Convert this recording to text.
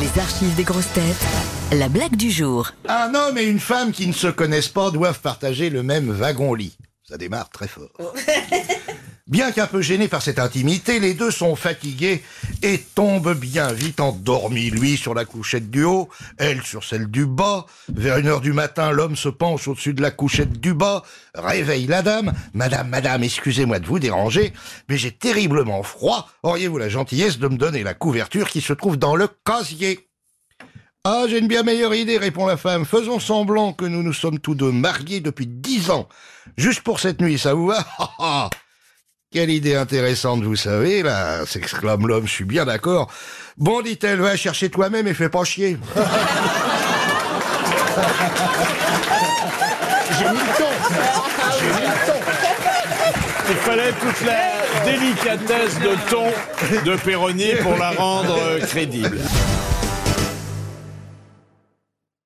Les archives des grosses têtes. La blague du jour. Un homme et une femme qui ne se connaissent pas doivent partager le même wagon-lit. Ça démarre très fort. Bien qu'un peu gênés par cette intimité, les deux sont fatigués et tombent bien vite endormis. Lui sur la couchette du haut, elle sur celle du bas. Vers une heure du matin, l'homme se penche au-dessus de la couchette du bas, réveille la dame. Madame, madame, excusez-moi de vous déranger, mais j'ai terriblement froid. Auriez-vous la gentillesse de me donner la couverture qui se trouve dans le casier? Ah, j'ai une bien meilleure idée, répond la femme. Faisons semblant que nous nous sommes tous deux mariés depuis dix ans. Juste pour cette nuit, ça vous va? Quelle idée intéressante, vous savez, là, s'exclame l'homme, je suis bien d'accord. Bon, dit-elle, va chercher toi-même et fais pas chier. J'ai mis le ton. J'ai mis le ton. Il fallait toute la délicatesse de ton de Perroni pour la rendre euh, crédible.